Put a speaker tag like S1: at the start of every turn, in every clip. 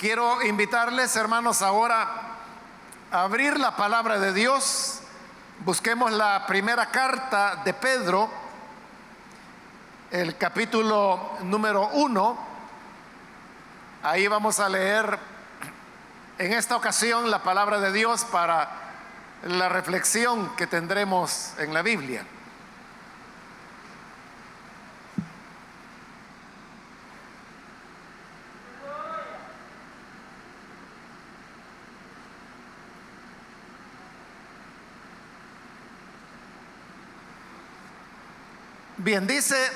S1: Quiero invitarles, hermanos, ahora a abrir la palabra de Dios. Busquemos la primera carta de Pedro, el capítulo número uno. Ahí vamos a leer en esta ocasión la palabra de Dios para la reflexión que tendremos en la Biblia. Dice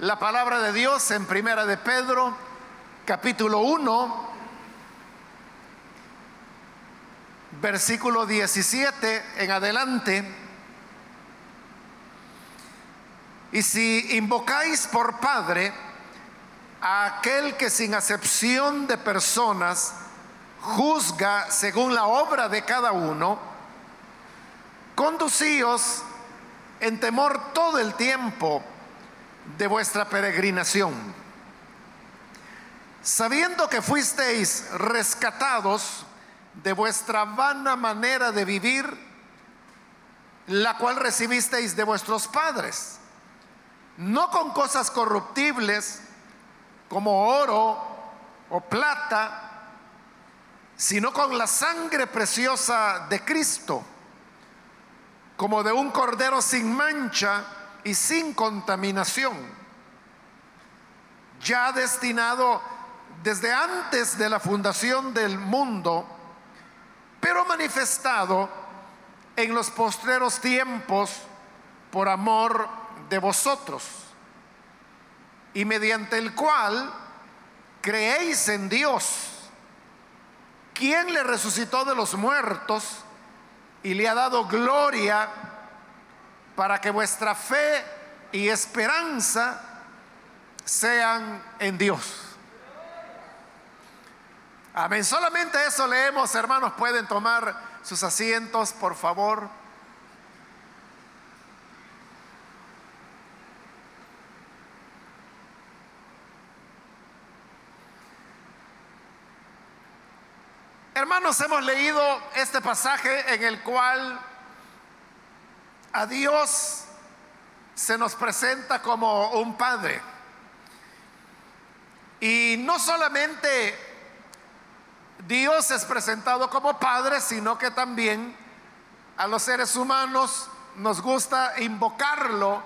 S1: la palabra de Dios en Primera de Pedro, capítulo 1, versículo 17 en adelante. Y si invocáis por Padre a aquel que sin acepción de personas juzga según la obra de cada uno, conducíos en temor todo el tiempo de vuestra peregrinación, sabiendo que fuisteis rescatados de vuestra vana manera de vivir, la cual recibisteis de vuestros padres, no con cosas corruptibles como oro o plata, sino con la sangre preciosa de Cristo como de un cordero sin mancha y sin contaminación, ya destinado desde antes de la fundación del mundo, pero manifestado en los postreros tiempos por amor de vosotros, y mediante el cual creéis en Dios, quien le resucitó de los muertos, y le ha dado gloria para que vuestra fe y esperanza sean en Dios. Amén. Solamente eso leemos, hermanos. Pueden tomar sus asientos, por favor. Hermanos, hemos leído este pasaje en el cual a Dios se nos presenta como un padre. Y no solamente Dios es presentado como padre, sino que también a los seres humanos nos gusta invocarlo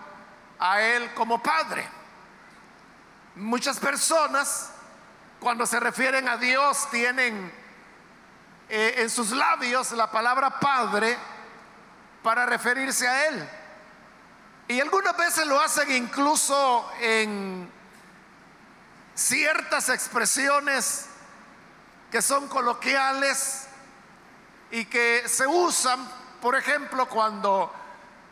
S1: a Él como padre. Muchas personas, cuando se refieren a Dios, tienen eh, en sus labios la palabra Padre para referirse a Él. Y algunas veces lo hacen incluso en ciertas expresiones que son coloquiales y que se usan, por ejemplo, cuando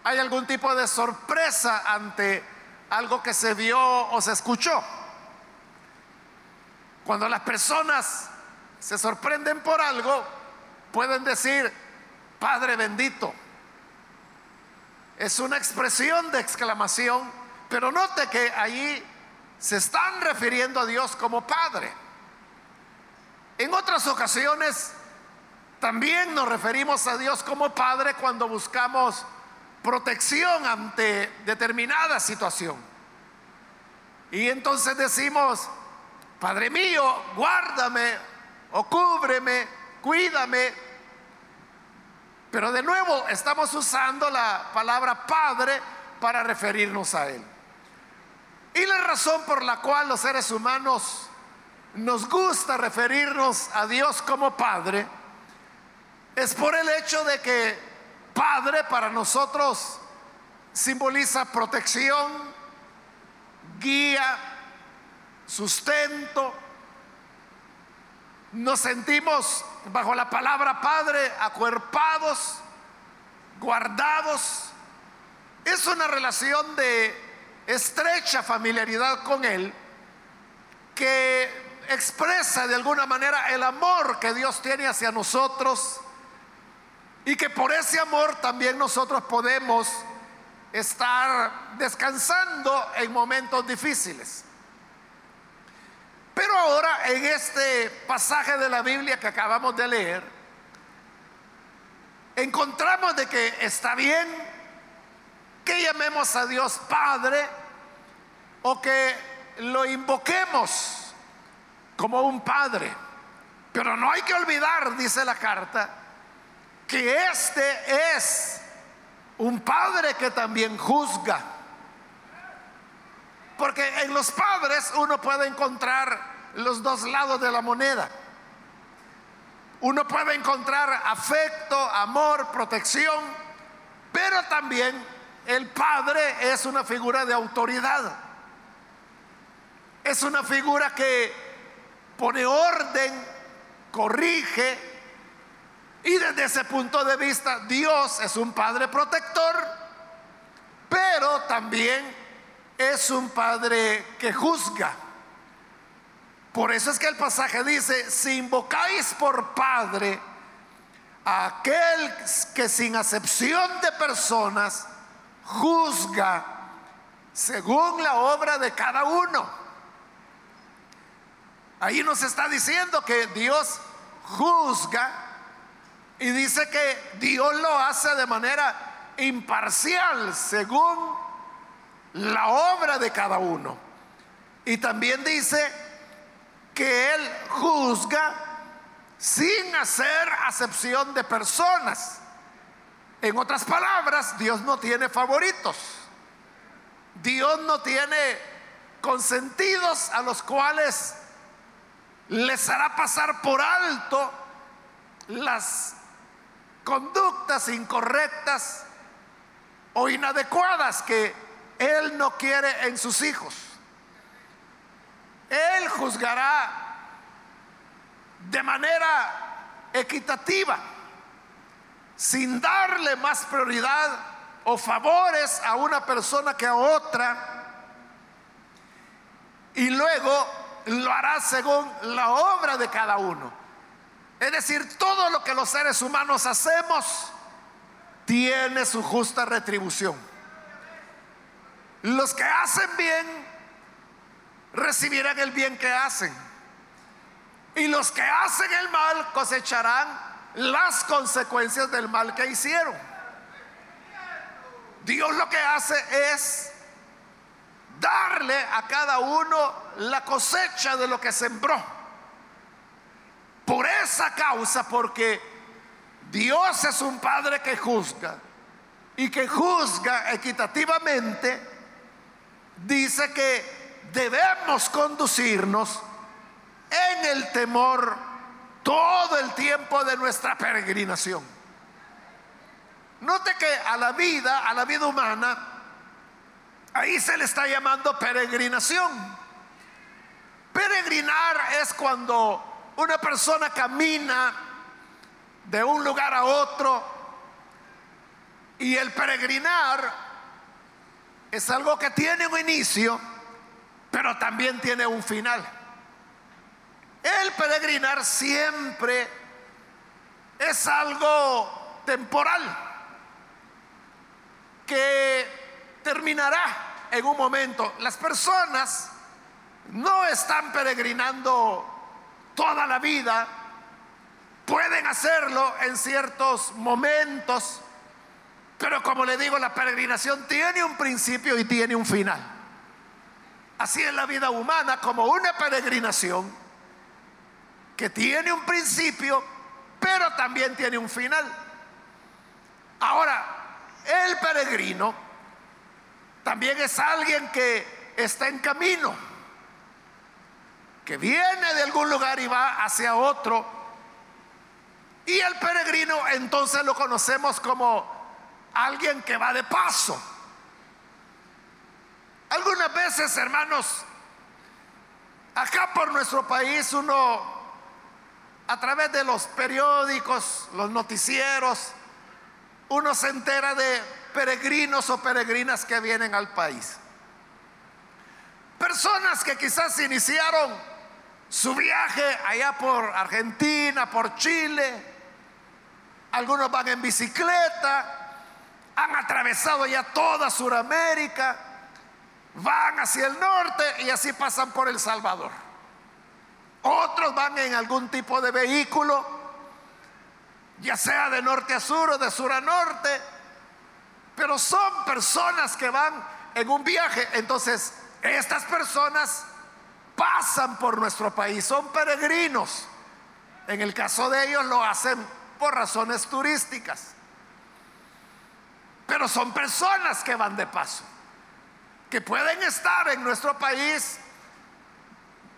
S1: hay algún tipo de sorpresa ante algo que se vio o se escuchó. Cuando las personas se sorprenden por algo, pueden decir, Padre bendito. Es una expresión de exclamación, pero note que ahí se están refiriendo a Dios como Padre. En otras ocasiones también nos referimos a Dios como Padre cuando buscamos protección ante determinada situación. Y entonces decimos, Padre mío, guárdame o cúbreme, cuídame. Pero de nuevo estamos usando la palabra Padre para referirnos a Él. Y la razón por la cual los seres humanos nos gusta referirnos a Dios como Padre es por el hecho de que Padre para nosotros simboliza protección, guía, sustento, nos sentimos bajo la palabra Padre acuerpados, guardados. Es una relación de estrecha familiaridad con Él que expresa de alguna manera el amor que Dios tiene hacia nosotros y que por ese amor también nosotros podemos estar descansando en momentos difíciles. En este pasaje de la Biblia que acabamos de leer, encontramos de que está bien que llamemos a Dios Padre o que lo invoquemos como un Padre. Pero no hay que olvidar, dice la carta, que este es un Padre que también juzga. Porque en los padres uno puede encontrar los dos lados de la moneda. Uno puede encontrar afecto, amor, protección, pero también el padre es una figura de autoridad. Es una figura que pone orden, corrige, y desde ese punto de vista Dios es un padre protector, pero también es un padre que juzga. Por eso es que el pasaje dice, si invocáis por padre a aquel que sin acepción de personas juzga según la obra de cada uno. Ahí nos está diciendo que Dios juzga y dice que Dios lo hace de manera imparcial según la obra de cada uno. Y también dice que Él juzga sin hacer acepción de personas. En otras palabras, Dios no tiene favoritos. Dios no tiene consentidos a los cuales les hará pasar por alto las conductas incorrectas o inadecuadas que él no quiere en sus hijos. Él juzgará de manera equitativa, sin darle más prioridad o favores a una persona que a otra, y luego lo hará según la obra de cada uno. Es decir, todo lo que los seres humanos hacemos tiene su justa retribución. Los que hacen bien recibirán el bien que hacen. Y los que hacen el mal cosecharán las consecuencias del mal que hicieron. Dios lo que hace es darle a cada uno la cosecha de lo que sembró. Por esa causa, porque Dios es un Padre que juzga y que juzga equitativamente, dice que debemos conducirnos en el temor todo el tiempo de nuestra peregrinación. Note que a la vida, a la vida humana, ahí se le está llamando peregrinación. Peregrinar es cuando una persona camina de un lugar a otro y el peregrinar es algo que tiene un inicio, pero también tiene un final. El peregrinar siempre es algo temporal, que terminará en un momento. Las personas no están peregrinando toda la vida, pueden hacerlo en ciertos momentos, pero como le digo, la peregrinación tiene un principio y tiene un final. Así es la vida humana como una peregrinación que tiene un principio, pero también tiene un final. Ahora, el peregrino también es alguien que está en camino, que viene de algún lugar y va hacia otro. Y el peregrino entonces lo conocemos como alguien que va de paso. Algunas veces, hermanos, acá por nuestro país uno, a través de los periódicos, los noticieros, uno se entera de peregrinos o peregrinas que vienen al país. Personas que quizás iniciaron su viaje allá por Argentina, por Chile, algunos van en bicicleta, han atravesado ya toda Sudamérica, van hacia el norte y así pasan por El Salvador. otros van en algún tipo de vehículo, ya sea de norte a sur o de sur a norte, pero son personas que van en un viaje. Entonces, estas personas pasan por nuestro país, son peregrinos. En el caso de ellos lo hacen por razones turísticas. Pero son personas que van de paso, que pueden estar en nuestro país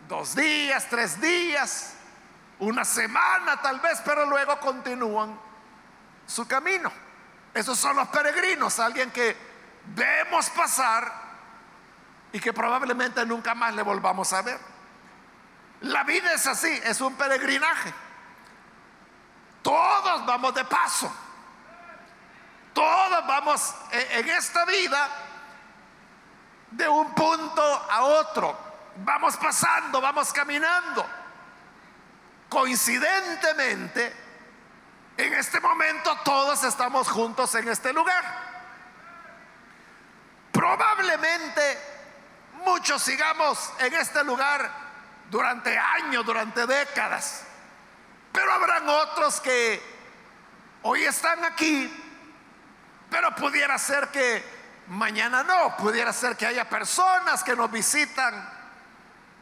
S1: dos días, tres días, una semana tal vez, pero luego continúan su camino. Esos son los peregrinos, alguien que vemos pasar y que probablemente nunca más le volvamos a ver. La vida es así, es un peregrinaje. Todos vamos de paso. Todos vamos en esta vida de un punto a otro. Vamos pasando, vamos caminando. Coincidentemente, en este momento todos estamos juntos en este lugar. Probablemente muchos sigamos en este lugar durante años, durante décadas. Pero habrán otros que hoy están aquí pero pudiera ser que mañana no, pudiera ser que haya personas que nos visitan,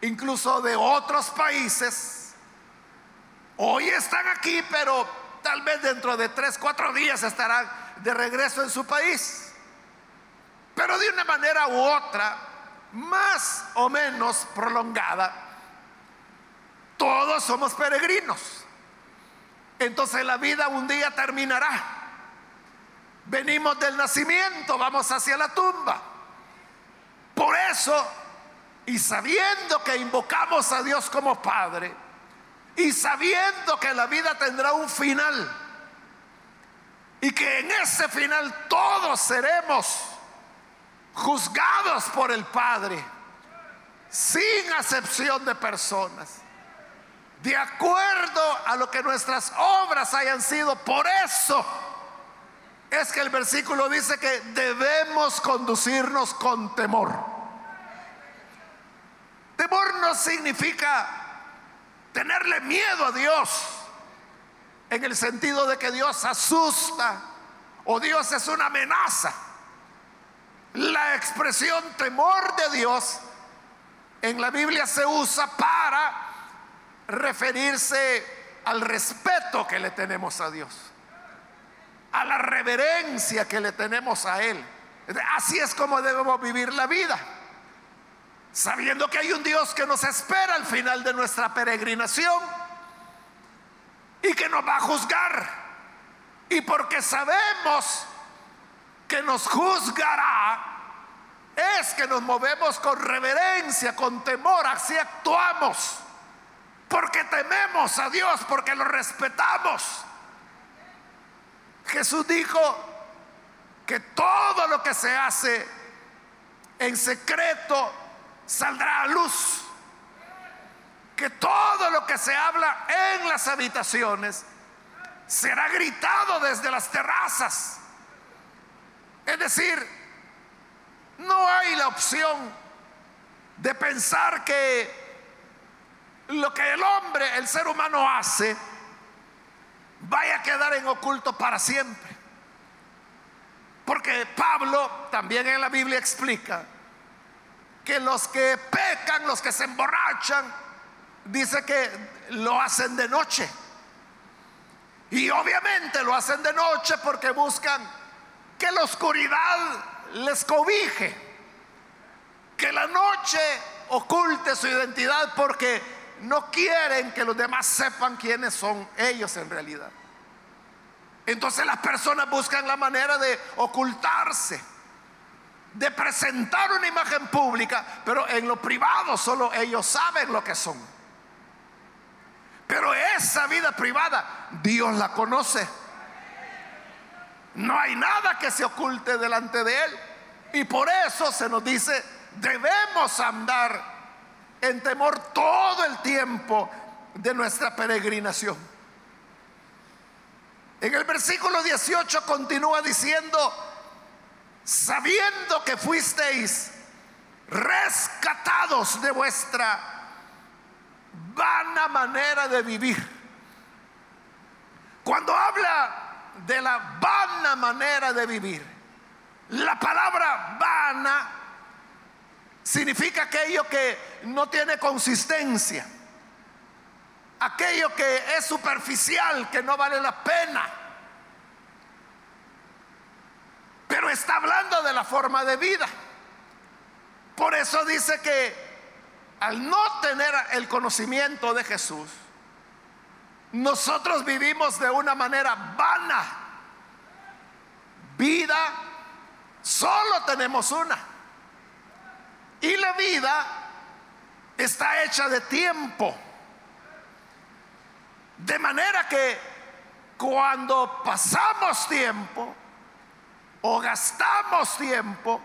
S1: incluso de otros países. Hoy están aquí, pero tal vez dentro de tres, cuatro días estarán de regreso en su país. Pero de una manera u otra, más o menos prolongada, todos somos peregrinos. Entonces la vida un día terminará. Venimos del nacimiento, vamos hacia la tumba. Por eso, y sabiendo que invocamos a Dios como Padre, y sabiendo que la vida tendrá un final, y que en ese final todos seremos juzgados por el Padre, sin acepción de personas, de acuerdo a lo que nuestras obras hayan sido. Por eso es que el versículo dice que debemos conducirnos con temor. Temor no significa tenerle miedo a Dios en el sentido de que Dios asusta o Dios es una amenaza. La expresión temor de Dios en la Biblia se usa para referirse al respeto que le tenemos a Dios a la reverencia que le tenemos a Él. Así es como debemos vivir la vida. Sabiendo que hay un Dios que nos espera al final de nuestra peregrinación y que nos va a juzgar. Y porque sabemos que nos juzgará, es que nos movemos con reverencia, con temor, así actuamos. Porque tememos a Dios, porque lo respetamos. Jesús dijo que todo lo que se hace en secreto saldrá a luz. Que todo lo que se habla en las habitaciones será gritado desde las terrazas. Es decir, no hay la opción de pensar que lo que el hombre, el ser humano hace, vaya a quedar en oculto para siempre. Porque Pablo también en la Biblia explica que los que pecan, los que se emborrachan, dice que lo hacen de noche. Y obviamente lo hacen de noche porque buscan que la oscuridad les cobije, que la noche oculte su identidad porque no quieren que los demás sepan quiénes son ellos en realidad. Entonces las personas buscan la manera de ocultarse, de presentar una imagen pública, pero en lo privado solo ellos saben lo que son. Pero esa vida privada Dios la conoce. No hay nada que se oculte delante de Él. Y por eso se nos dice, debemos andar en temor todo el tiempo de nuestra peregrinación. En el versículo 18 continúa diciendo, sabiendo que fuisteis rescatados de vuestra vana manera de vivir. Cuando habla de la vana manera de vivir, la palabra vana significa aquello que no tiene consistencia, aquello que es superficial, que no vale la pena. Pero está hablando de la forma de vida. Por eso dice que al no tener el conocimiento de Jesús, nosotros vivimos de una manera vana. Vida solo tenemos una. Y la vida está hecha de tiempo. De manera que cuando pasamos tiempo o gastamos tiempo,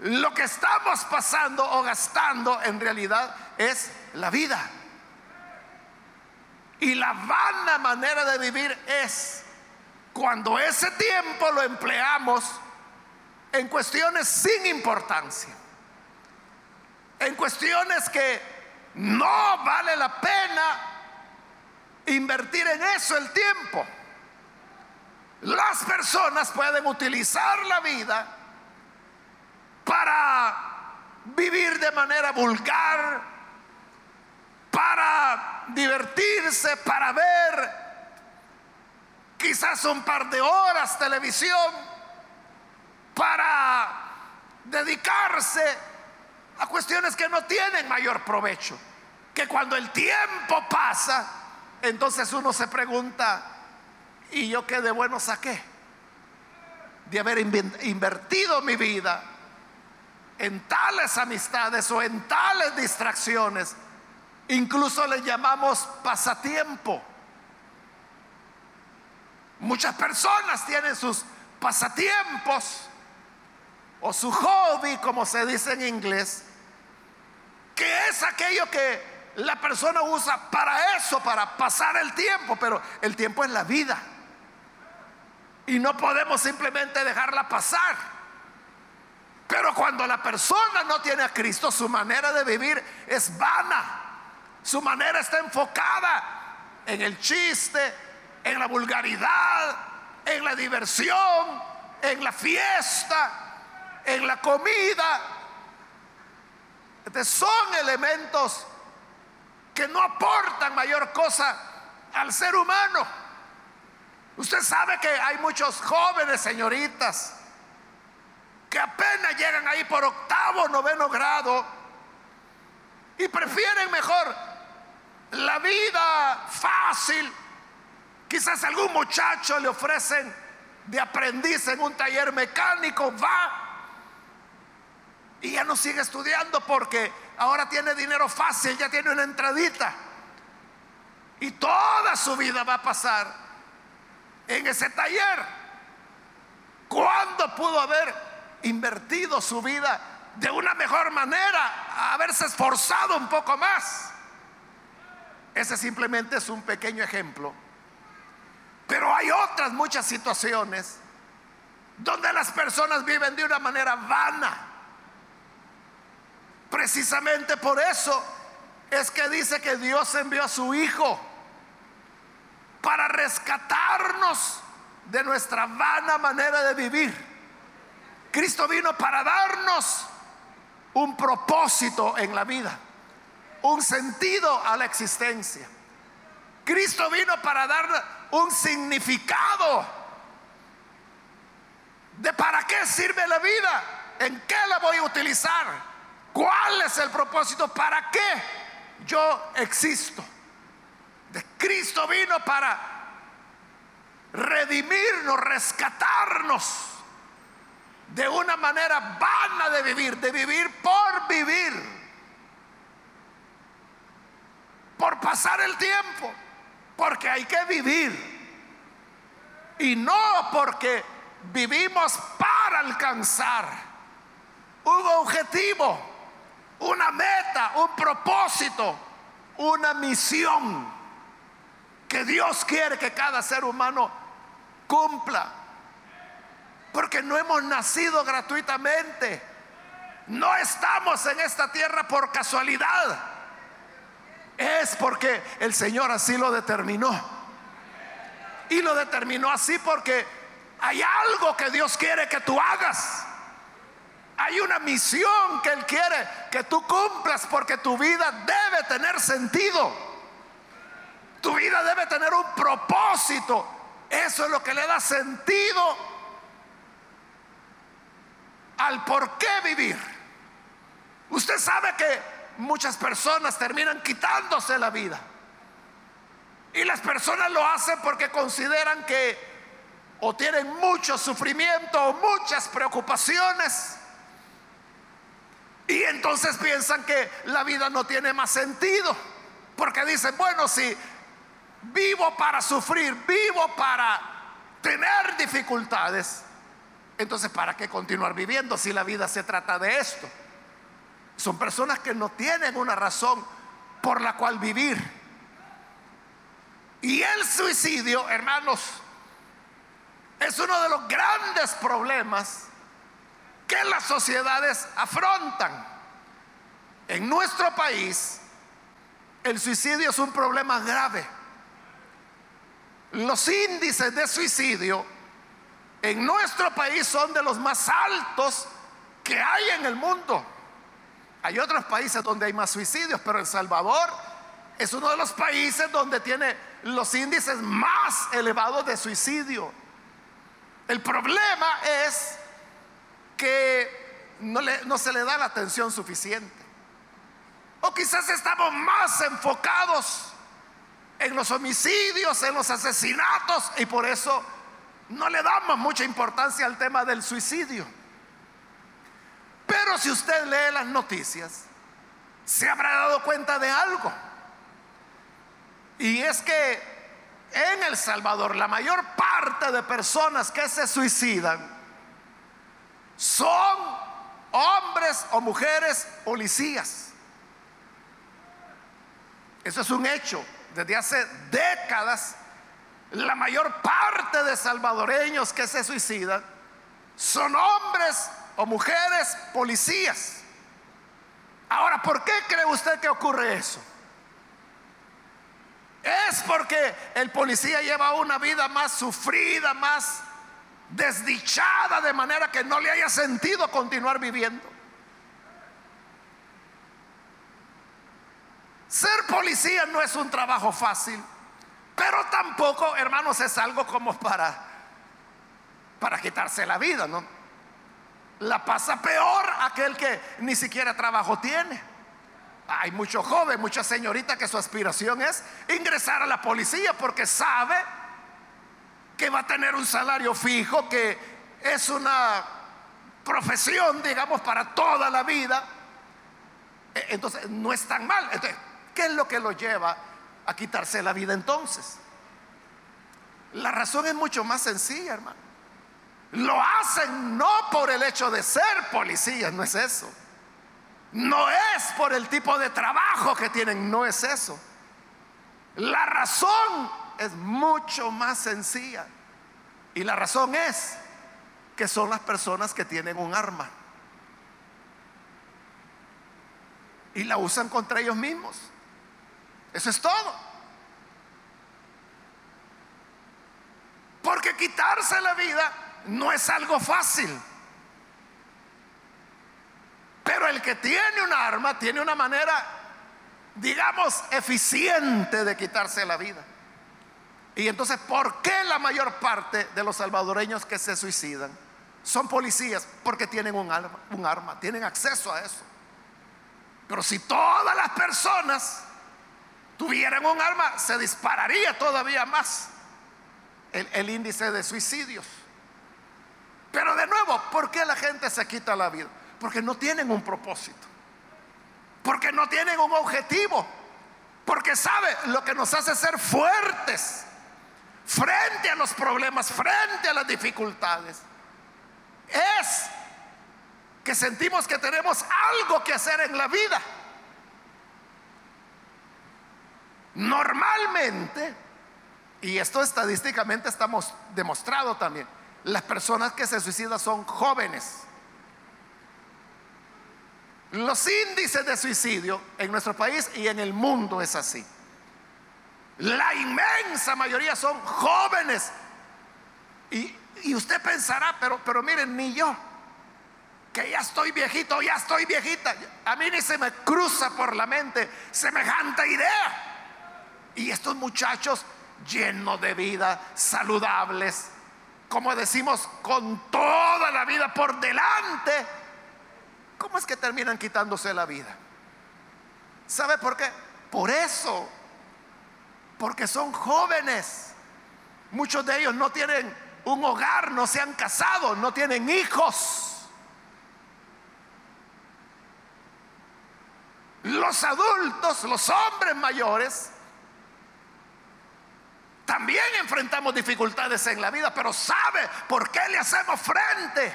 S1: lo que estamos pasando o gastando en realidad es la vida. Y la vana manera de vivir es cuando ese tiempo lo empleamos en cuestiones sin importancia, en cuestiones que no vale la pena invertir en eso el tiempo. Las personas pueden utilizar la vida para vivir de manera vulgar, para divertirse, para ver quizás un par de horas televisión, para dedicarse a cuestiones que no tienen mayor provecho. Que cuando el tiempo pasa, entonces uno se pregunta, ¿y yo qué de bueno saqué? De haber invertido mi vida en tales amistades o en tales distracciones Incluso le llamamos pasatiempo. Muchas personas tienen sus pasatiempos o su hobby, como se dice en inglés, que es aquello que la persona usa para eso, para pasar el tiempo, pero el tiempo es la vida. Y no podemos simplemente dejarla pasar. Pero cuando la persona no tiene a Cristo, su manera de vivir es vana. Su manera está enfocada en el chiste, en la vulgaridad, en la diversión, en la fiesta, en la comida. Son elementos que no aportan mayor cosa al ser humano. Usted sabe que hay muchos jóvenes señoritas que apenas llegan ahí por octavo, noveno grado y prefieren mejor la vida fácil. Quizás algún muchacho le ofrecen de aprendiz en un taller mecánico, va y ya no sigue estudiando porque ahora tiene dinero fácil, ya tiene una entradita. Y toda su vida va a pasar en ese taller. ¿Cuándo pudo haber invertido su vida de una mejor manera, haberse esforzado un poco más? Ese simplemente es un pequeño ejemplo. Pero hay otras muchas situaciones donde las personas viven de una manera vana. Precisamente por eso es que dice que Dios envió a su Hijo para rescatarnos de nuestra vana manera de vivir. Cristo vino para darnos un propósito en la vida un sentido a la existencia. Cristo vino para dar un significado de para qué sirve la vida, en qué la voy a utilizar, cuál es el propósito, para qué yo existo. De Cristo vino para redimirnos, rescatarnos de una manera vana de vivir, de vivir por vivir por pasar el tiempo, porque hay que vivir. Y no porque vivimos para alcanzar un objetivo, una meta, un propósito, una misión que Dios quiere que cada ser humano cumpla. Porque no hemos nacido gratuitamente. No estamos en esta tierra por casualidad. es porque el Señor así lo determinó. Y lo determinó así porque hay algo que Dios quiere que tú hagas. Hay una misión que Él quiere que tú cumplas porque tu vida debe tener sentido. Tu vida debe tener un propósito. Eso es lo que le da sentido al por qué vivir. Usted sabe que muchas personas terminan quitándose la vida. Y las personas lo hacen porque consideran que o tienen mucho sufrimiento o muchas preocupaciones. Y entonces piensan que la vida no tiene más sentido. Porque dicen, bueno, si vivo para sufrir, vivo para tener dificultades, entonces ¿para qué continuar viviendo si la vida se trata de esto? Son personas que no tienen una razón por la cual vivir. Y el suicidio, hermanos, es uno de los grandes problemas que las sociedades afrontan. En nuestro país, el suicidio es un problema grave. Los índices de suicidio en nuestro país son de los más altos que hay en el mundo. Hay otros países donde hay más suicidios, pero El Salvador es uno de los países donde tiene los índices más elevados de suicidio. El problema es que no, no se le da la atención suficiente. O quizás estamos más enfocados en los homicidios, en los asesinatos, y por eso no le damos mucha importancia al tema del suicidio. Pero si usted lee las noticias, se habrá dado cuenta de algo. Y es que en El Salvador la mayor parte de personas que se suicidan son hombres o mujeres policías. Eso es un hecho. Desde hace décadas, la mayor parte de salvadoreños que se suicidan son hombres o mujeres policías. Ahora, ¿por qué cree usted que ocurre eso? Es porque el policía lleva una vida más sufrida, más desdichada, de manera que no le haya sentido continuar viviendo. Ser policía no es un trabajo fácil, pero tampoco, hermanos, es algo como para para quitarse la vida, ¿no? la pasa peor aquel que ni siquiera trabajo tiene. Hay muchos jóvenes, muchas señoritas que su aspiración es ingresar a la policía porque sabe que va a tener un salario fijo, que es una profesión, digamos, para toda la vida. E, entonces, no es tan mal. Entonces, ¿qué es lo que lo lleva a quitarse la vida entonces? La razón es mucho más sencilla, hermano. Lo hacen no por el hecho de ser policías, no es eso. No es por el tipo de trabajo que tienen, no es eso. La razón es mucho más sencilla. Y la razón es que son las personas que tienen un arma. Y la usan contra ellos mismos. Eso es todo. Porque quitarse la vida no es algo fácil. Pero el que tiene un arma tiene una manera, digamos, eficiente de quitarse la vida. Y entonces, ¿por qué la mayor parte de los salvadoreños que se suicidan son policías? Porque tienen un arma, tienen acceso a eso. Pero si todas las personas tuvieran un arma, se dispararía todavía más el, el índice de suicidios. Pero de nuevo, ¿por qué la gente se quita la vida? Porque no tienen un propósito. Porque no tienen un objetivo. Porque sabe lo que nos hace ser fuertes frente a los problemas, frente a las dificultades. Es que sentimos que tenemos algo que hacer en la vida. Normalmente, y esto estadísticamente estamos demostrado también, las personas que se suicidan son jóvenes. Los índices de suicidio en nuestro país y en el mundo es así. La inmensa mayoría son jóvenes. Y, y usted pensará, pero, pero miren, ni yo, que ya estoy viejito, ya estoy viejita, a mí ni se me cruza por la mente semejante idea. Y estos muchachos llenos de vida, saludables, como decimos, con toda la vida por delante, ¿cómo es que terminan quitándose la vida? ¿Sabe por qué? Por eso, porque son jóvenes. Muchos de ellos no tienen un hogar, no se han casado, no tienen hijos. Los adultos, los hombres mayores, también enfrentamos dificultades en la vida, pero ¿sabe por qué le hacemos frente?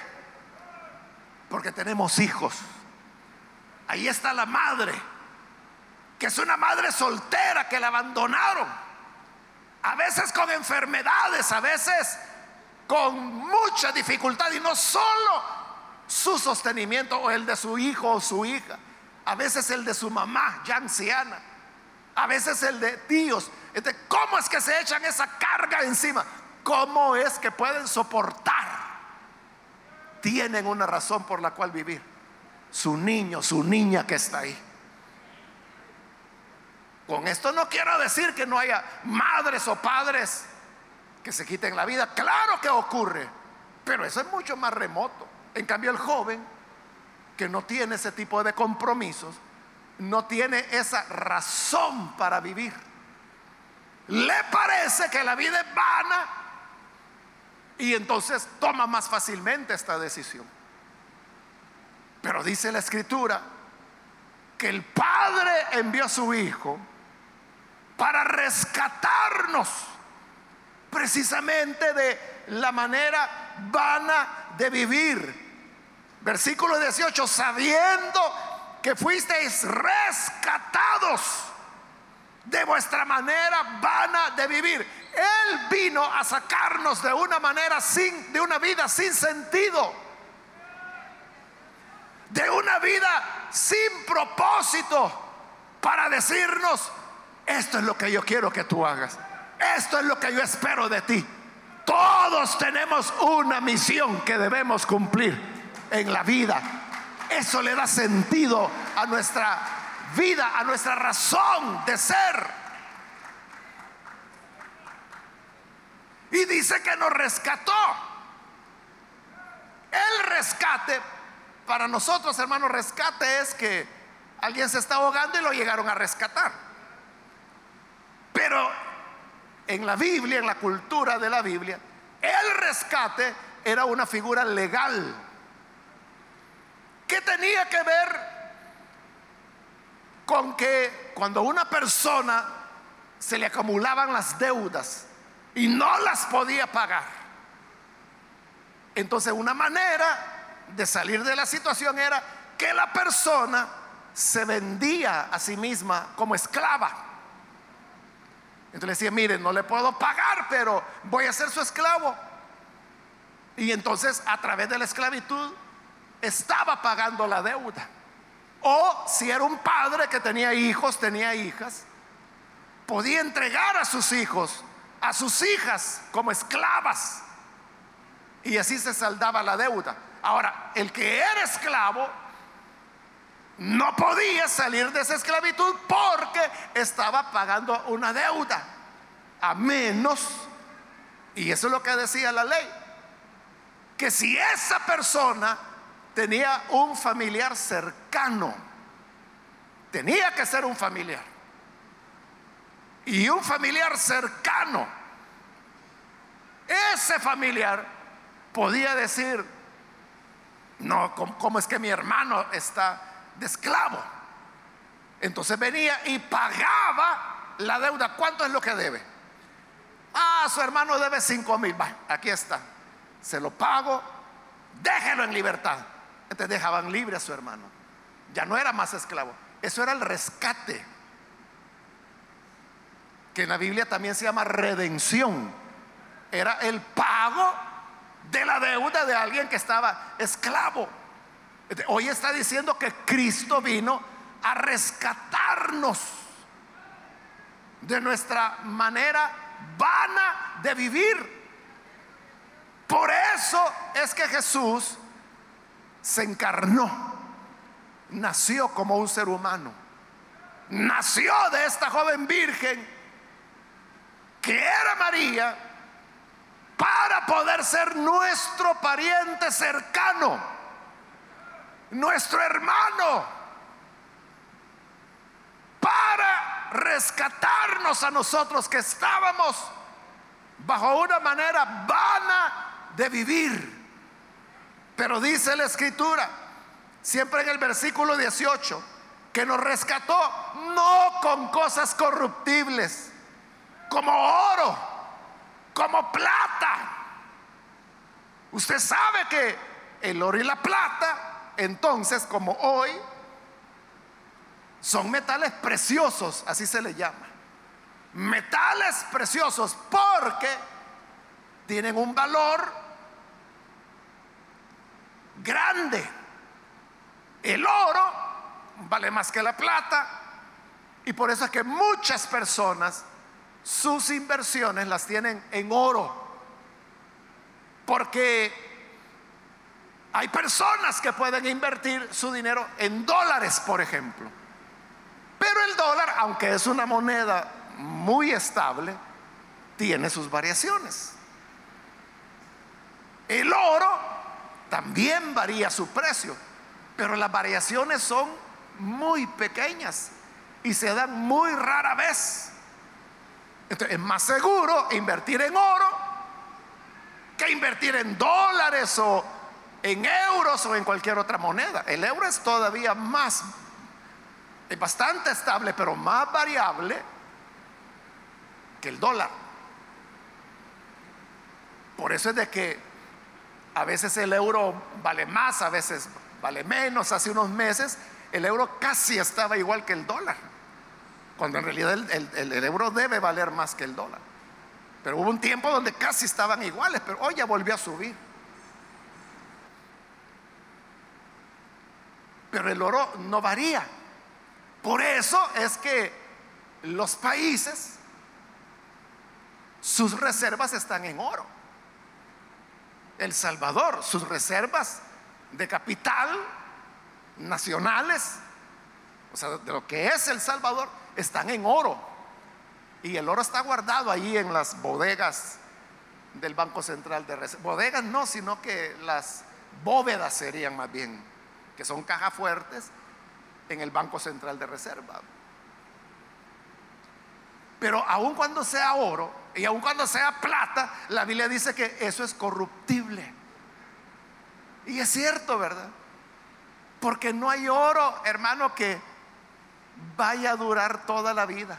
S1: Porque tenemos hijos. Ahí está la madre, que es una madre soltera que la abandonaron. A veces con enfermedades, a veces con mucha dificultad y no solo su sostenimiento o el de su hijo o su hija, a veces el de su mamá ya anciana, a veces el de tíos ¿Cómo es que se echan esa carga encima? ¿Cómo es que pueden soportar? Tienen una razón por la cual vivir. Su niño, su niña que está ahí. Con esto no quiero decir que no haya madres o padres que se quiten la vida. Claro que ocurre, pero eso es mucho más remoto. En cambio el joven que no tiene ese tipo de compromisos, no tiene esa razón para vivir le parece que la vida es vana y entonces toma más fácilmente esta decisión. Pero dice la escritura que el Padre envió a su Hijo para rescatarnos precisamente de la manera vana de vivir. Versículo 18, sabiendo que fuisteis rescatados de vuestra manera vana de vivir. Él vino a sacarnos de una manera sin, de una vida sin sentido, de una vida sin propósito, para decirnos, esto es lo que yo quiero que tú hagas, esto es lo que yo espero de ti. Todos tenemos una misión que debemos cumplir en la vida. Eso le da sentido a nuestra vida, a nuestra razón de ser. Y dice que nos rescató. El rescate, para nosotros hermanos, rescate es que alguien se está ahogando y lo llegaron a rescatar. Pero en la Biblia, en la cultura de la Biblia, el rescate era una figura legal. que tenía que ver con que cuando una persona se le acumulaban las deudas y no las podía pagar, entonces una manera de salir de la situación era que la persona se vendía a sí misma como esclava. Entonces le decía, mire, no le puedo pagar, pero voy a ser su esclavo. Y entonces a través de la esclavitud estaba pagando la deuda. O si era un padre que tenía hijos, tenía hijas, podía entregar a sus hijos, a sus hijas como esclavas. Y así se saldaba la deuda. Ahora, el que era esclavo no podía salir de esa esclavitud porque estaba pagando una deuda. A menos, y eso es lo que decía la ley, que si esa persona tenía un familiar cercano. Tenía que ser un familiar. Y un familiar cercano. Ese familiar podía decir, no, ¿cómo, es que mi hermano está de esclavo? Entonces venía y pagaba la deuda. ¿Cuánto es lo que debe? Ah, su hermano debe cinco mil. aquí está. Se lo pago. Déjelo en libertad. Entonces dejaban libre a su hermano. Ya no era más esclavo. Eso era el rescate. Que en la Biblia también se llama redención. Era el pago de la deuda de alguien que estaba esclavo. Hoy está diciendo que Cristo vino a rescatarnos de nuestra manera vana de vivir. Por eso es que Jesús se encarnó, nació como un ser humano, nació de esta joven virgen que era María para poder ser nuestro pariente cercano, nuestro hermano, para rescatarnos a nosotros que estábamos bajo una manera vana de vivir. Pero dice la escritura, siempre en el versículo 18, que nos rescató no con cosas corruptibles, como oro, como plata. Usted sabe que el oro y la plata, entonces, como hoy, son metales preciosos, así se le llama. Metales preciosos porque tienen un valor grande. El oro vale más que la plata y por eso es que muchas personas sus inversiones las tienen en oro. Porque hay personas que pueden invertir su dinero en dólares, por ejemplo. Pero el dólar, aunque es una moneda muy estable, tiene sus variaciones. El oro también varía su precio, pero las variaciones son muy pequeñas y se dan muy rara vez. Entonces es más seguro invertir en oro que invertir en dólares o en euros o en cualquier otra moneda. El euro es todavía más, es bastante estable, pero más variable que el dólar. Por eso es de que a veces el euro vale más, a veces vale menos. Hace unos meses el euro casi estaba igual que el dólar, cuando en realidad el, euro debe valer más que el dólar. Pero hubo un tiempo donde casi estaban iguales, pero hoy ya volvió a subir. Pero el oro no varía. Por eso es que los países, sus reservas están en oro. El Salvador, sus reservas de capital nacionales, o sea, de lo que es El Salvador, están en oro. Y el oro está guardado ahí en las bodegas del Banco Central de Reserva. Bodegas no, sino que las bóvedas serían más bien, que son cajas fuertes en el Banco Central de Reserva. Pero aun cuando sea oro y aun cuando sea plata, la Biblia dice que eso es corruptible. Y es cierto, ¿verdad? Porque no hay oro, hermano, que vaya a durar toda la vida.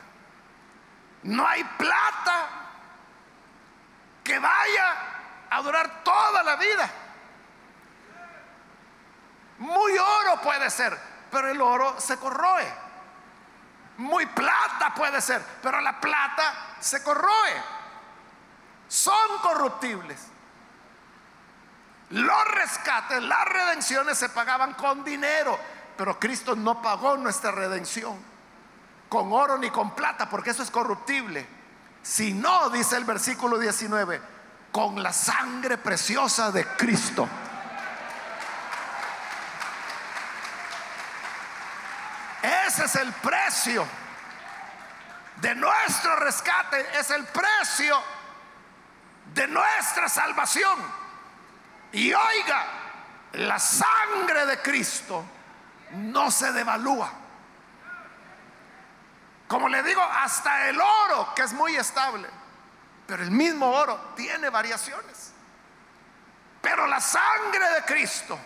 S1: No hay plata que vaya a durar toda la vida. Muy oro puede ser, pero el oro se corroe. Muy plata puede ser, pero la plata se corroe. Son corruptibles. Los rescates, las redenciones se pagaban con dinero, pero Cristo no pagó nuestra redención con oro ni con plata, porque eso es corruptible. Si no, dice el versículo 19, con la sangre preciosa de Cristo Ese es el precio de nuestro rescate, es el precio de nuestra salvación. Y oiga, la sangre de Cristo no se devalúa. Como le digo, hasta el oro, que es muy estable, pero el mismo oro tiene variaciones. Pero la sangre de Cristo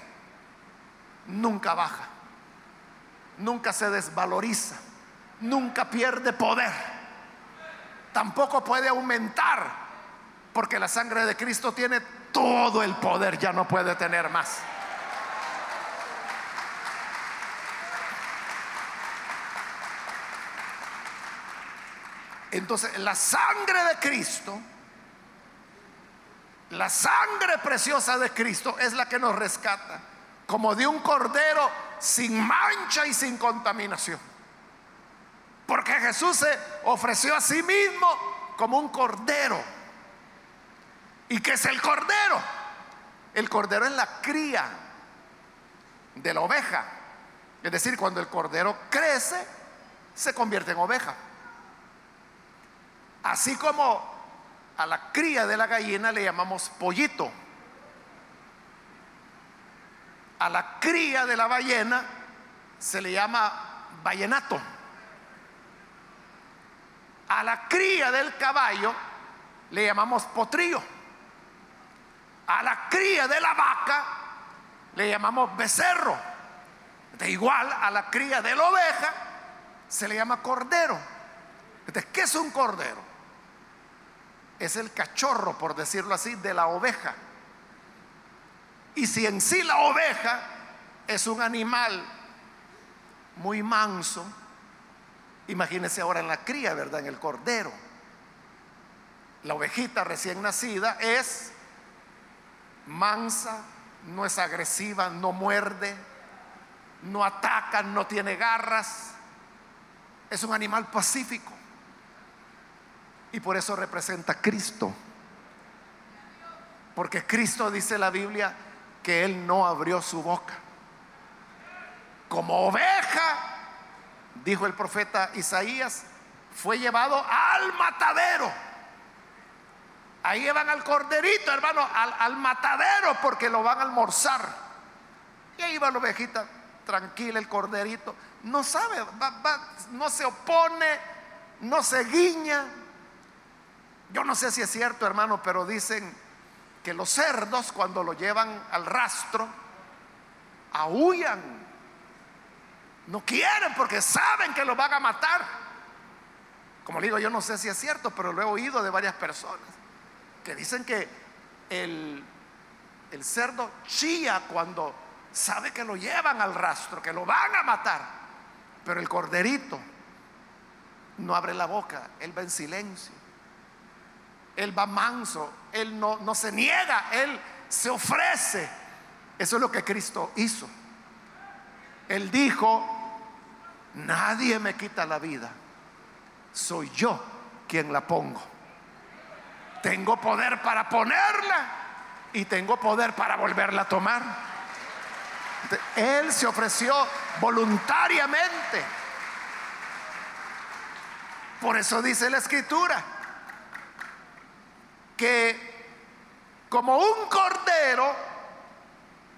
S1: nunca baja nunca se desvaloriza, nunca pierde poder, tampoco puede aumentar, porque la sangre de Cristo tiene todo el poder, ya no puede tener más. Entonces, la sangre de Cristo, la sangre preciosa de Cristo es la que nos rescata como de un cordero sin mancha y sin contaminación. Porque Jesús se ofreció a sí mismo como un cordero. ¿Y qué es el cordero? El cordero es la cría de la oveja. Es decir, cuando el cordero crece, se convierte en oveja. Así como a la cría de la gallina le llamamos pollito. A la cría de la ballena se le llama ballenato. A la cría del caballo le llamamos potrillo. A la cría de la vaca le llamamos becerro. De igual a la cría de la oveja se le llama cordero. Entonces, ¿qué es un cordero? Es el cachorro, por decirlo así, de la oveja. Y si en sí la oveja es un animal muy manso, imagínese ahora en la cría, ¿verdad? En el cordero. La ovejita recién nacida es mansa, no es agresiva, no muerde, no ataca, no tiene garras. Es un animal pacífico. Y por eso representa a Cristo. Porque Cristo dice la Biblia que Él no abrió su boca. Como oveja, dijo el profeta Isaías, fue llevado al matadero. Ahí llevan al corderito, hermano, al, matadero porque lo van a almorzar. Y ahí va la ovejita, tranquila el corderito. No sabe, no se opone, no se guiña. Yo no sé si es cierto, hermano, pero dicen que los cerdos cuando lo llevan al rastro, aullan. No quieren porque saben que lo van a matar. Como le digo, yo no sé si es cierto, pero lo he oído de varias personas que dicen que el, el cerdo chía cuando sabe que lo llevan al rastro, que lo van a matar, pero el corderito no abre la boca, él va en silencio, él va manso, él no, no se niega, él se ofrece. Eso es lo que Cristo hizo. Él dijo, nadie me quita la vida, soy yo quien la pongo. Tengo poder para ponerla y tengo poder para volverla a tomar. Él se ofreció voluntariamente. Por eso dice la escritura que como un cordero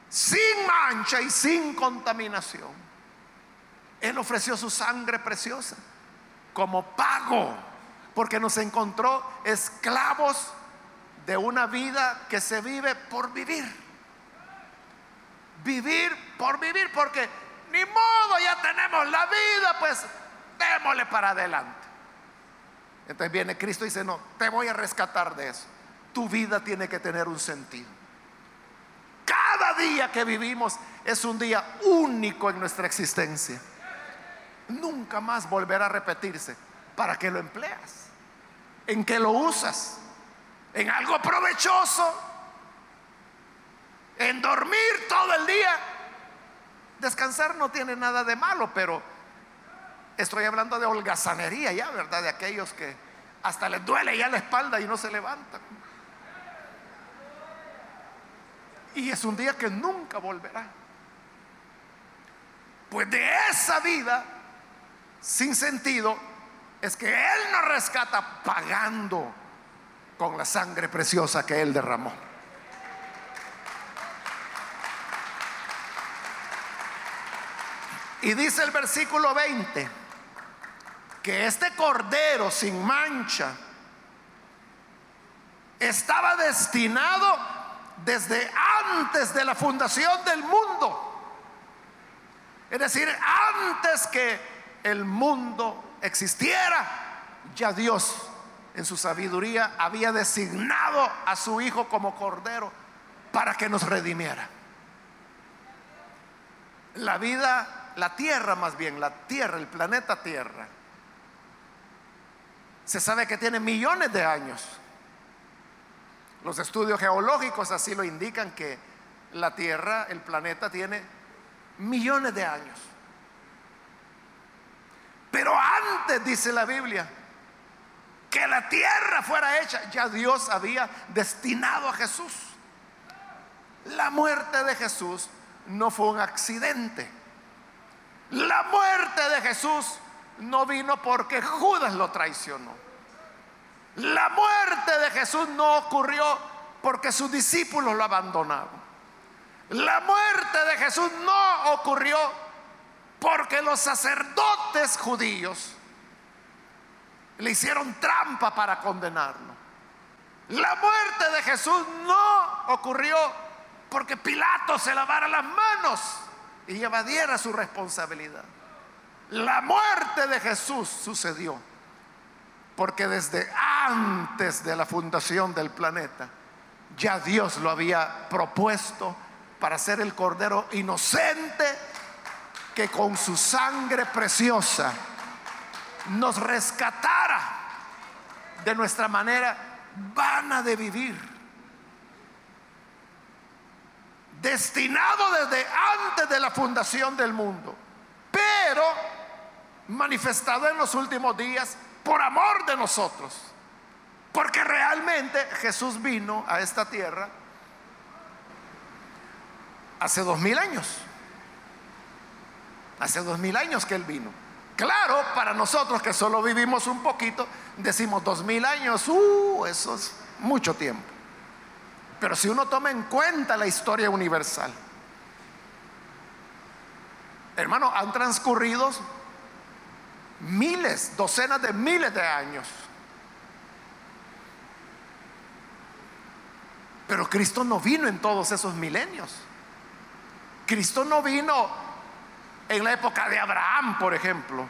S1: sin mancha y sin contaminación, Él ofreció su sangre preciosa como pago porque nos encontró esclavos de una vida que se vive por vivir. Vivir por vivir, porque ni modo, ya tenemos la vida, pues démosle para adelante. Entonces viene Cristo y dice, no, te voy a rescatar de eso. Tu vida tiene que tener un sentido. Cada día que vivimos es un día único en nuestra existencia. Nunca más volverá a repetirse. ¿Para qué lo empleas? en que lo usas, en algo provechoso, en dormir todo el día. Descansar no tiene nada de malo, pero estoy hablando de holgazanería ya, ¿verdad? De aquellos que hasta les duele ya la espalda y no se levantan. Y es un día que nunca volverá. Pues de esa vida sin sentido es que Él nos rescata pagando con la sangre preciosa que Él derramó. Y dice el versículo 20 que este cordero sin mancha estaba destinado desde antes de la fundación del mundo. Es decir, antes que el mundo existiera, ya Dios en su sabiduría había designado a su Hijo como Cordero para que nos redimiera. La vida, la tierra más bien, la tierra, el planeta Tierra, se sabe que tiene millones de años. Los estudios geológicos así lo indican que la Tierra, el planeta tiene millones de años. Pero antes, dice la Biblia, que la tierra fuera hecha, ya Dios había destinado a Jesús. La muerte de Jesús no fue un accidente. La muerte de Jesús no vino porque Judas lo traicionó. La muerte de Jesús no ocurrió porque sus discípulos lo abandonaron. La muerte de Jesús no ocurrió porque los sacerdotes judíos le hicieron trampa para condenarlo. La muerte de Jesús no ocurrió porque Pilato se lavara las manos y evadiera su responsabilidad. La muerte de Jesús sucedió porque desde antes de la fundación del planeta ya Dios lo había propuesto para ser el Cordero inocente que con su sangre preciosa nos rescatara de nuestra manera vana de vivir. Destinado desde antes de la fundación del mundo, pero manifestado en los últimos días por amor de nosotros. Porque realmente Jesús vino a esta tierra hace dos mil años. Hace dos mil años que Él vino. Claro, para nosotros que solo vivimos un poquito, decimos dos mil años, uh, eso es mucho tiempo. Pero si uno toma en cuenta la historia universal, hermano, han transcurrido miles, docenas de miles de años. Pero Cristo no vino en todos esos milenios. Cristo no vino en la época de Abraham, por ejemplo,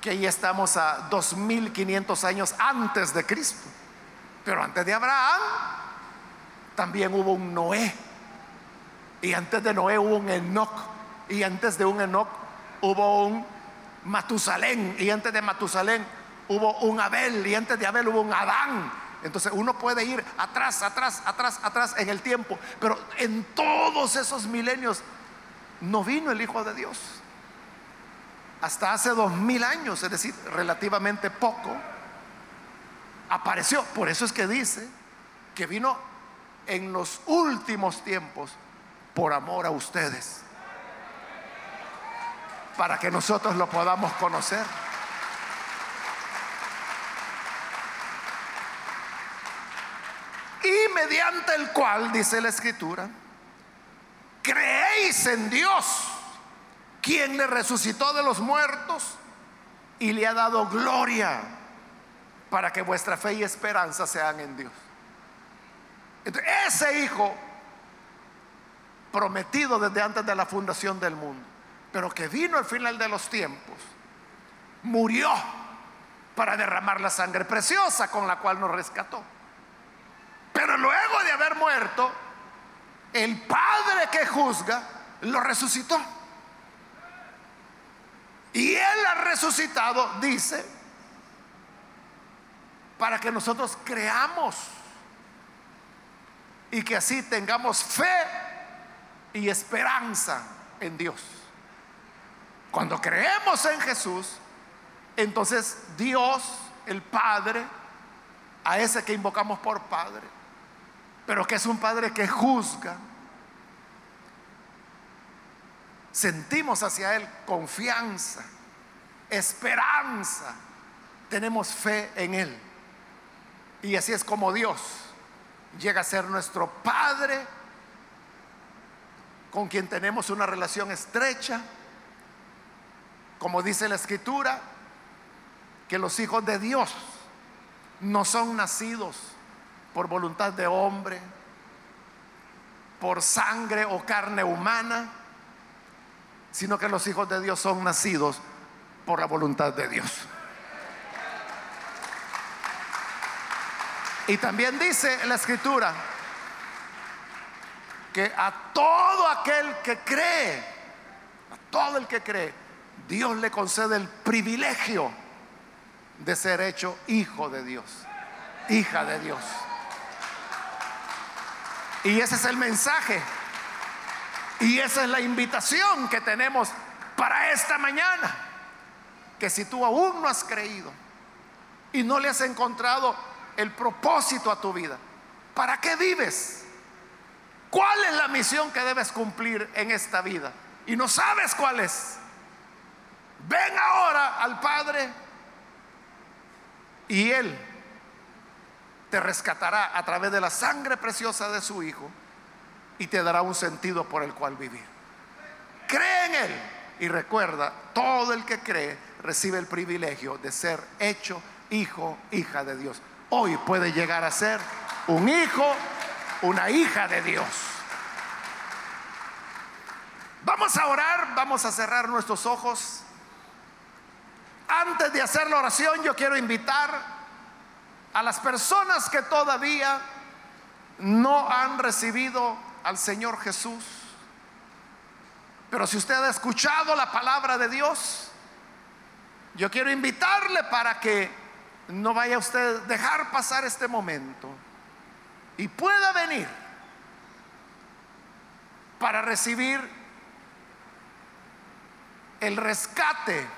S1: que ahí estamos a 2500 años antes de Cristo. Pero antes de Abraham también hubo un Noé. Y antes de Noé hubo un Enoch. Y antes de un Enoch hubo un Matusalén. Y antes de Matusalén hubo un Abel. Y antes de Abel hubo un Adán. Entonces uno puede ir atrás, atrás, atrás, atrás en el tiempo. Pero en todos esos milenios no vino el Hijo de Dios. Hasta hace dos mil años, es decir, relativamente poco, apareció. Por eso es que dice que vino en los últimos tiempos por amor a ustedes. Para que nosotros lo podamos conocer. Y mediante el cual, dice la escritura, creéis en Dios, quien le resucitó de los muertos y le ha dado gloria para que vuestra fe y esperanza sean en Dios. Ese hijo prometido desde antes de la fundación del mundo, pero que vino al final de los tiempos, murió para derramar la sangre preciosa con la cual nos rescató. Pero luego de haber muerto, el Padre que juzga lo resucitó. Y Él ha resucitado, dice, para que nosotros creamos y que así tengamos fe y esperanza en Dios. Cuando creemos en Jesús, entonces Dios, el Padre, a ese que invocamos por Padre, pero que es un Padre que juzga. Sentimos hacia Él confianza, esperanza, tenemos fe en Él. Y así es como Dios llega a ser nuestro Padre, con quien tenemos una relación estrecha, como dice la Escritura, que los hijos de Dios no son nacidos por voluntad de hombre, por sangre o carne humana, sino que los hijos de Dios son nacidos por la voluntad de Dios. Y también dice la escritura que a todo aquel que cree, a todo el que cree, Dios le concede el privilegio de ser hecho hijo de Dios, hija de Dios. Y ese es el mensaje Y esa es la invitación que tenemos para esta mañana. Que si tú aún no has creído y no le has encontrado el propósito a tu vida, ¿para qué vives? ¿Cuál es la misión que debes cumplir en esta vida? Y no sabes cuál es. Ven ahora al Padre y Él te rescatará a través de la sangre preciosa de su Hijo y te dará un sentido por el cual vivir. Cree en Él y recuerda, todo el que cree recibe el privilegio de ser hecho hijo, hija de Dios. Hoy puede llegar a ser un hijo, una hija de Dios. Vamos a orar, vamos a cerrar nuestros ojos. Antes de hacer la oración, yo quiero invitar a las personas que todavía no han recibido al Señor Jesús. Pero si usted ha escuchado la palabra de Dios, yo quiero invitarle para que no vaya usted a dejar pasar este momento y pueda venir para recibir el rescate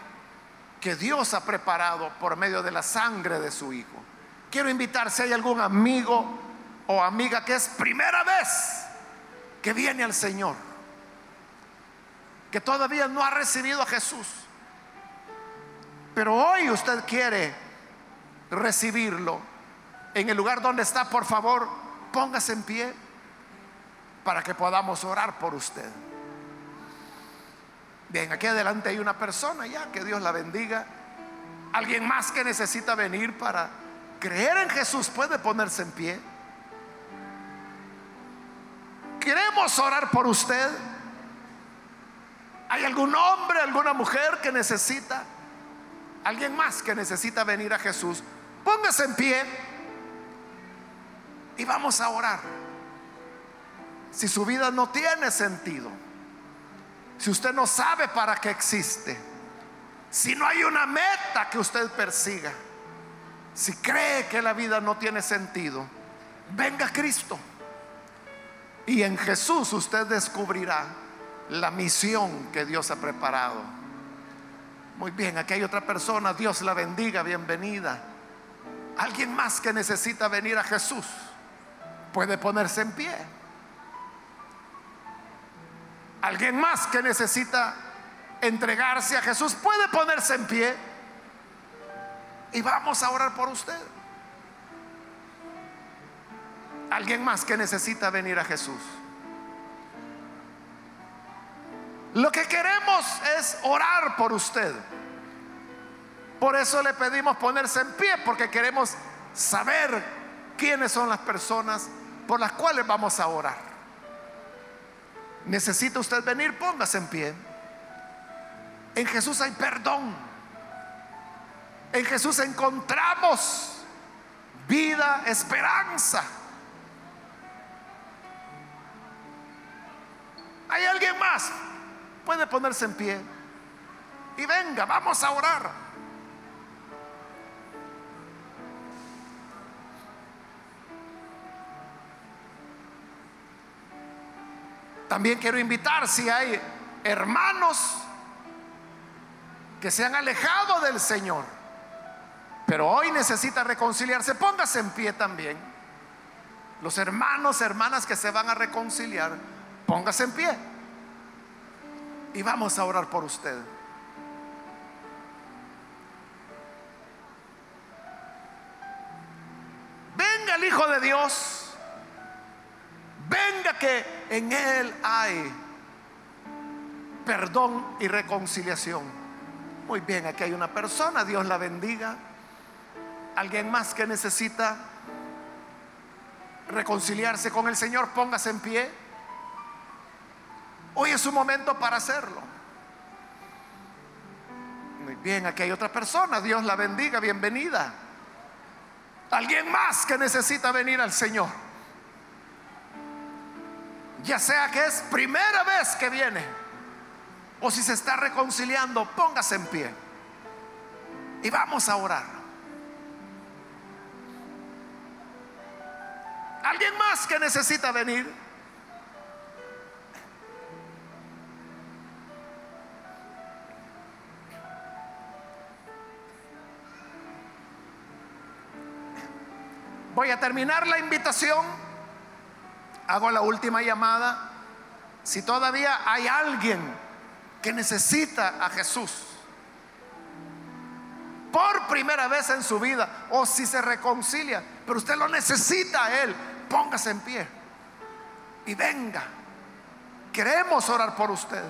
S1: que Dios ha preparado por medio de la sangre de su Hijo. Quiero invitar si hay algún amigo o amiga que es primera vez que viene al Señor, que todavía no ha recibido a Jesús, pero hoy usted quiere recibirlo. En el lugar donde está, por favor, póngase en pie para que podamos orar por usted. Bien, aquí adelante hay una persona ya, que Dios la bendiga. Alguien más que necesita venir para creer en Jesús puede ponerse en pie. Queremos orar por usted. ¿Hay algún hombre, alguna mujer que necesita? ¿Alguien más que necesita venir a Jesús? Póngase en pie y vamos a orar. Si su vida no tiene sentido si usted no sabe para qué existe, si no hay una meta que usted persiga, si cree que la vida no tiene sentido, venga Cristo. Y en Jesús usted descubrirá la misión que Dios ha preparado. Muy bien, aquí hay otra persona, Dios la bendiga, bienvenida. Alguien más que necesita venir a Jesús puede ponerse en pie. Alguien más que necesita entregarse a Jesús puede ponerse en pie y vamos a orar por usted. Alguien más que necesita venir a Jesús. Lo que queremos es orar por usted. Por eso le pedimos ponerse en pie, porque queremos saber quiénes son las personas por las cuales vamos a orar. Necesita usted venir, póngase en pie. En Jesús hay perdón. En Jesús encontramos vida, esperanza. ¿Hay alguien más? Puede ponerse en pie. Y venga, vamos a orar. También quiero invitar si hay hermanos que se han alejado del Señor, pero hoy necesita reconciliarse, póngase en pie también. Los hermanos, hermanas que se van a reconciliar, póngase en pie. Y vamos a orar por usted. Venga el Hijo de Dios venga que en Él hay perdón y reconciliación. Muy bien, aquí hay una persona, Dios la bendiga. Alguien más que necesita reconciliarse con el Señor, póngase en pie. Hoy es su momento para hacerlo. Muy bien, aquí hay otra persona, Dios la bendiga, bienvenida. Alguien más que necesita venir al Señor ya sea que es primera vez que viene o si se está reconciliando, póngase en pie y vamos a orar. ¿Alguien más que necesita venir? Voy a terminar la invitación Hago la última llamada. Si todavía hay alguien que necesita a Jesús por primera vez en su vida o si se reconcilia, pero usted lo necesita a Él, póngase en pie y venga. Queremos orar por usted.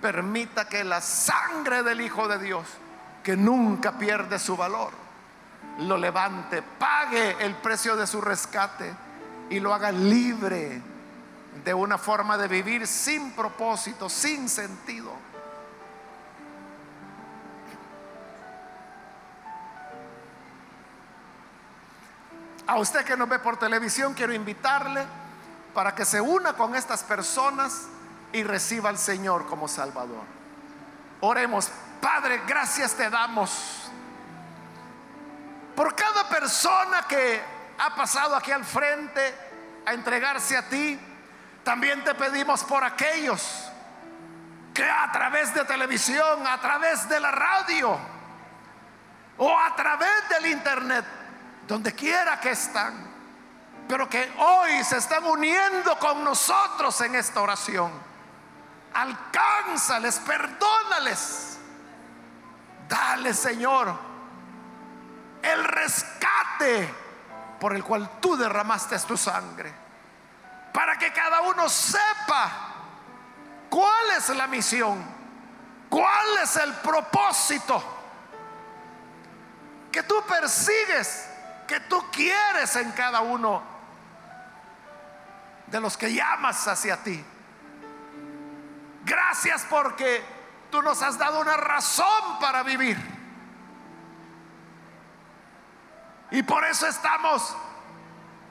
S1: Permita que la sangre del Hijo de Dios, que nunca pierde su valor, lo levante, pague el precio de su rescate y lo haga libre de una forma de vivir sin propósito, sin sentido. A usted que nos ve por televisión, quiero invitarle para que se una con estas personas y reciba al Señor como Salvador. Oremos, Padre, gracias te damos por cada persona que ha pasado aquí al frente a entregarse a ti. También te pedimos por aquellos que a través de televisión, a través de la radio o a través del internet donde quiera que están, pero que hoy se están uniendo con nosotros en esta oración. Alcánzales, perdónales. Dale, Señor, el rescate por el cual tú derramaste tu sangre. Para que cada uno sepa cuál es la misión, cuál es el propósito que tú persigues que tú quieres en cada uno de los que llamas hacia ti. Gracias porque tú nos has dado una razón para vivir. Y por eso estamos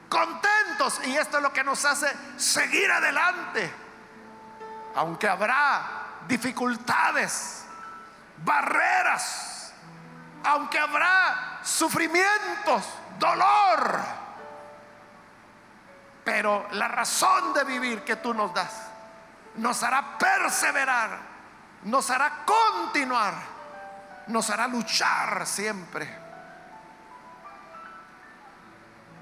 S1: contentos y esto es lo que nos hace seguir adelante. Aunque habrá dificultades, barreras, aunque habrá sufrimientos, dolor. Pero la razón de vivir que tú nos das nos hará perseverar, nos hará continuar, nos hará luchar siempre.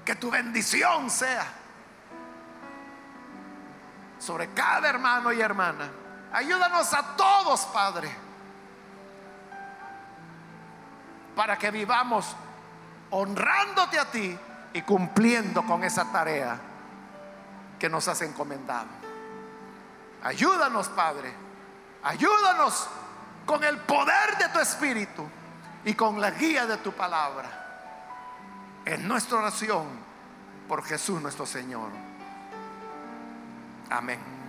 S1: Que tu bendición sea sobre cada hermano y hermana. Ayúdanos a todos, Padre, para que vivamos honrándote a ti y cumpliendo con esa tarea que nos has encomendado. Ayúdanos, Padre. Ayúdanos con el poder de tu Espíritu y con la guía de tu palabra. En nuestra oración por Jesús nuestro Señor. Amén.